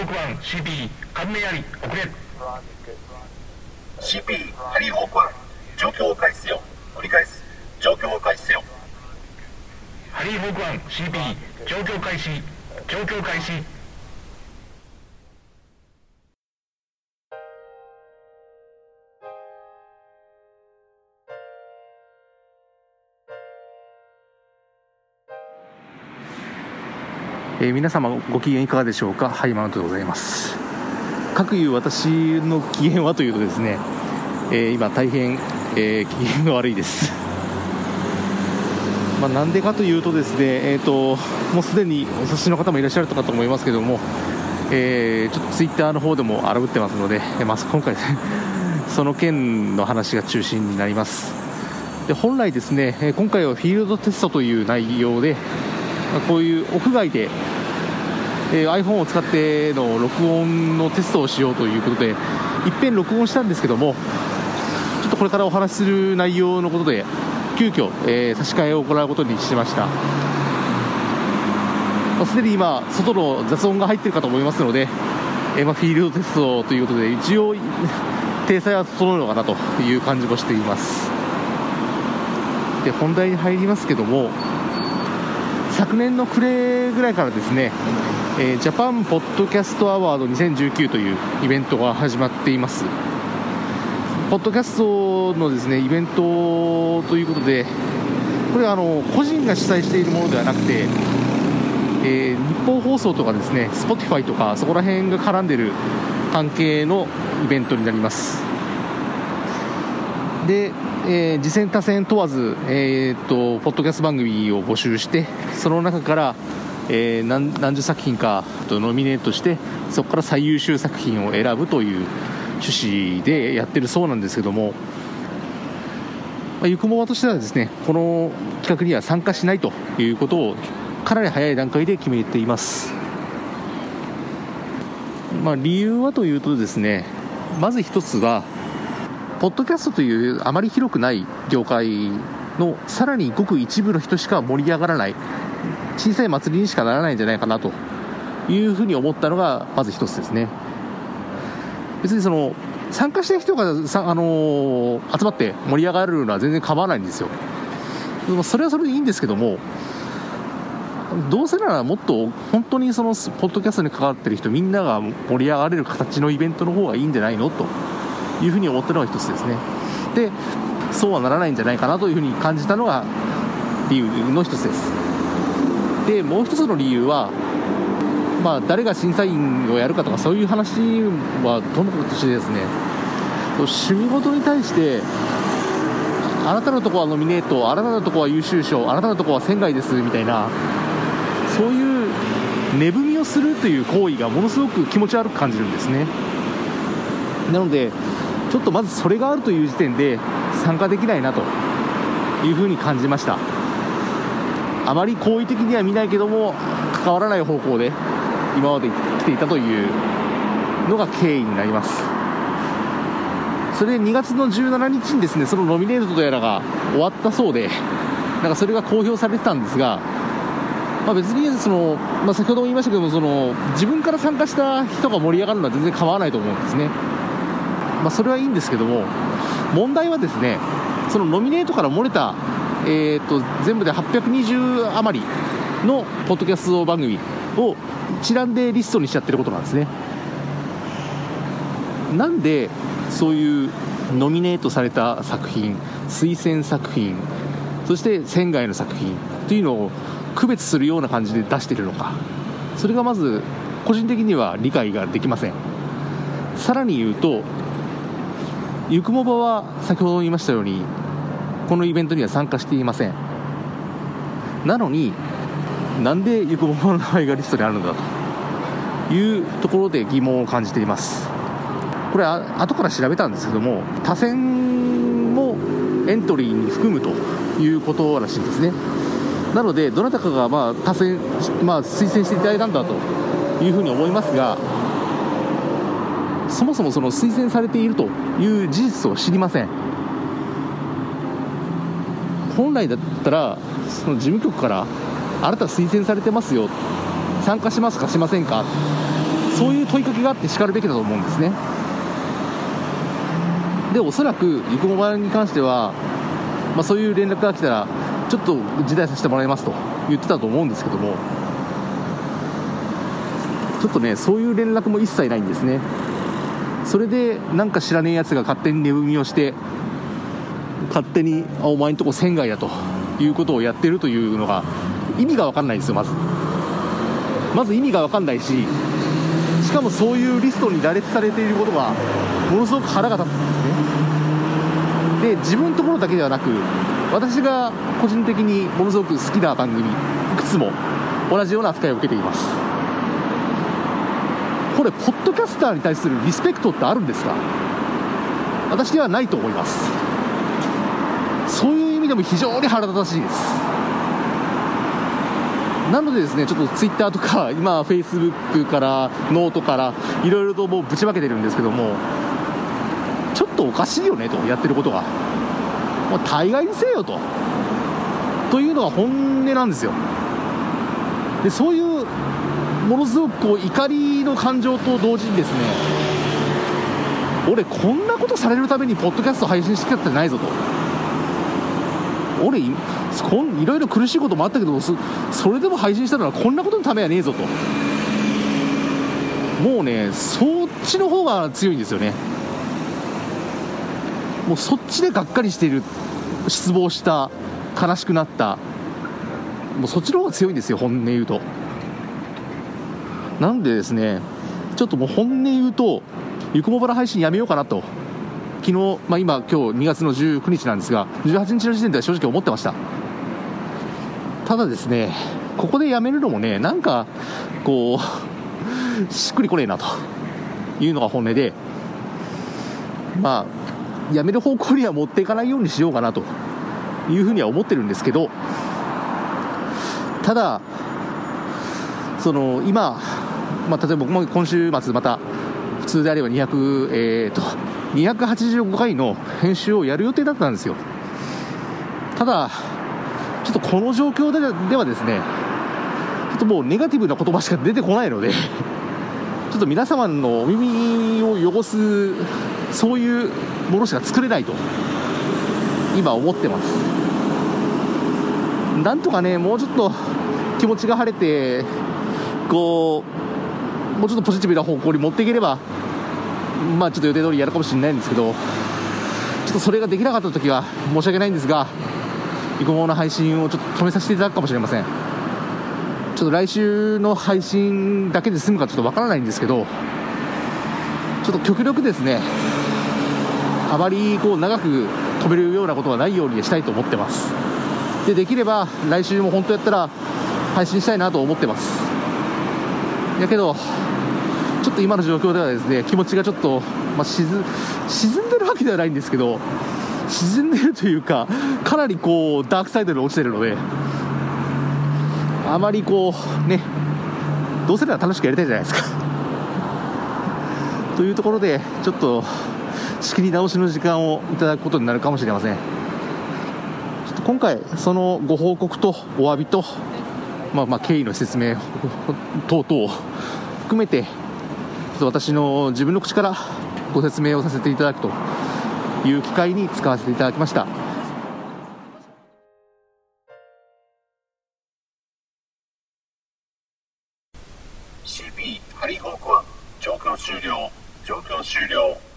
ホーク1 CP 関連あり遅れ CP ハリーホーク1状況を開始せよ。繰り返す。状況を開始せよ。ハリーホーク1 CP 状況開始状況開始えー皆様ご機嫌いかがでしょうか？ハイマウントでございます。かくいう私の機嫌はというとですね、えー今大変、えー機嫌が悪いです。まあ、なんでかというとですねえっ、ともうすでにお察しの方もいらっしゃるかと思いますけども、えーちょっとツイッターの方でも荒ぶってますので、えーまあ、今回 その件の話が中心になります。で本来ですねえ今回はフィールドテストという内容でまこういう屋外で、えー iPhone を使っての録音のテストをしようということでいっぺん録音したんですけどもちょっとこれからお話しする内容のことで急遽、えー差し替えを行うことにしました、まあすでに今外の雑音が入っているかと思いますので、えーまあフィールドテストということで一応体裁は整うのかなという感じもしています。で本題に入りますけども昨年の暮れぐらいからですね、えージャパンポッドキャストアワード2019というイベントが始まっています。ポッドキャストのですねイベントということで、これはあの個人が主催しているものではなくて、えー日報放送とかですね、Spotify とかそこら辺が絡んでる関係のイベントになります。で、えー次戦多戦問わず、えーっとポッドキャスト番組を募集してその中から、えー何何十作品かとノミネートしてそこから最優秀作品を選ぶという趣旨でやってるそうなんですけども、まあ、ゆくもばとしてはですねこの企画には参加しないということをかなり早い段階で決めています、まあ、理由はというとですねまず一つはポッドキャストというあまり広くない業界のさらにごく一部の人しか盛り上がらない小さい祭りにしかならないんじゃないかなというふうに思ったのがまず一つですね。別にその参加した人がさ、あのー集まって盛り上がるのは全然構わないんですよ。でもそれはそれでいいんですけどもどうせならもっと本当にそのポッドキャストに関わってる人みんなが盛り上がれる形のイベントの方がいいんじゃないのと。いうふうに思ったのが一つですね。でそうはならないんじゃないかなというふうに感じたのが理由の一つです。でもう一つの理由はまあ誰が審査員をやるかとかそういう話はともかくとしてですね趣味ごとに対してあなたのとこはノミネートあなたのとこは優秀賞あなたのとこは仙外ですみたいなそういう値踏みをするという行為がものすごく気持ち悪く感じるんですね。なのでちょっとまずそれがあるという時点で参加できないなというふうに感じました。あまり好意的には見ないけども関わらない方向で今まで来ていたというのが経緯になります。それで2月の17日にですねそのノミネートとやらが終わったそうでなんかそれが公表されてたんですが、まあ、別にその、まあ、先ほども言いましたけどもその自分から参加した人が盛り上がるのは全然構わないと思うんですね、まあ、それはいいんですけども問題はですねそのノミネートから漏れた、えー、と全部で820余りのポッドキャスト番組を一覧でリストにしちゃってることなんですね。なんでそういうノミネートされた作品推薦作品そして仙外の作品というのを区別するような感じで出しているのかそれがまず個人的には理解ができません。さらに言うとゆくもばは先ほど言いましたようにこのイベントには参加していません。なのになんでゆくもばの名前がリストにあるんだと。いうところで疑問を感じています。これあ後から調べたんですけども多選もエントリーに含むということらしいんですね。なのでどなたかがまあ多選、まあ、推薦していただいたんだというふうに思いますがそもそもその推薦されているという事実を知りません。本来だったらその事務局からあなた推薦されてますよ。参加しますかしませんか。そういう問いかけがあってしかるべきだと思うんですね。でおそらくゆくもばに関しては、まあ、そういう連絡が来たらちょっと辞退させてもらいますと言ってたと思うんですけども。ちょっとねそういう連絡も一切ないんですね。それでなんか知らねえやつが勝手に値踏みをして勝手にお前んとこ仙外だということをやってるというのが意味が分かんないんですよまず。まず意味が分かんないししかもそういうリストに羅列されていることがものすごく腹が立つんですね。で自分のところだけではなく私が個人的にものすごく好きな番組いくつも同じような扱いを受けています。これポッドキャスターに対するリスペクトってあるんですか？私ではないと思います。そういう意味でも非常に腹立たしいです。なのでですねちょっとツイッターとか今フェイスブックからノートからいろいろともうぶちまけてるんですけどもちょっとおかしいよねとやってることが。もう大概にせよと。というのが本音なんですよ。でそういうものすごくこう怒りの感情と同時にですね俺こんなことされるためにポッドキャスト配信してきたってないぞと。俺いこんいろいろ苦しいこともあったけどそれでも配信したのはこんなことのためはねえぞと。もうねそっちの方が強いんですよね。もうそっちでがっかりしている失望した悲しくなった。もうそっちの方が強いんですよ本音言うと。なんでですねちょっともう本音言うとゆくもばら配信やめようかなと。昨日、まあ、今、今日2月の19日なんですが、18日の時点では正直思ってました。ただですね、ここでやめるのもね、なんか、こう、しっくりこねえなと。いうのが本音で、まあ、やめる方向には持っていかないようにしようかなと。いうふうには思ってるんですけど、ただ、その今、まあ、例えば僕も今週末また普通であれば200、えー、と285回の編集をやる予定だったんですよ。ただちょっとこの状況でではですねちょっともうネガティブな言葉しか出てこないので ちょっと皆様のお耳を汚すそういうものしか作れないと今思ってます。なんとかねもうちょっと気持ちが晴れてこうもうちょっとポジティブな方向に持っていければまあちょっと予定通りやるかもしれないんですけど、ちょっとそれができなかった時は申し訳ないんですが、イコモの配信をちょっと止めさせていただくかもしれません。ちょっと来週の配信だけで済むかちょっとわからないんですけど、ちょっと極力ですね、あまりこう長く飛べるようなことはないようにしたいと思ってます。で、できれば来週も本当やったら配信したいなと思ってます。やけど、ょっと今の状況ではですね気持ちがちょっと、まあ、沈んでるわけではないんですけど沈んでるというかかなりこうダークサイドに落ちてるのであまりこうねどうせなら楽しくやりたいじゃないですか。というところでちょっと仕切り直しの時間をいただくことになるかもしれません。ちょっと今回そのご報告とお詫びとまあまあ経緯の説明等々を含めてと私の自分の口からご説明をさせていただくという機会に使わせていただきました。CP ハリーホークは状況終了。状況終了。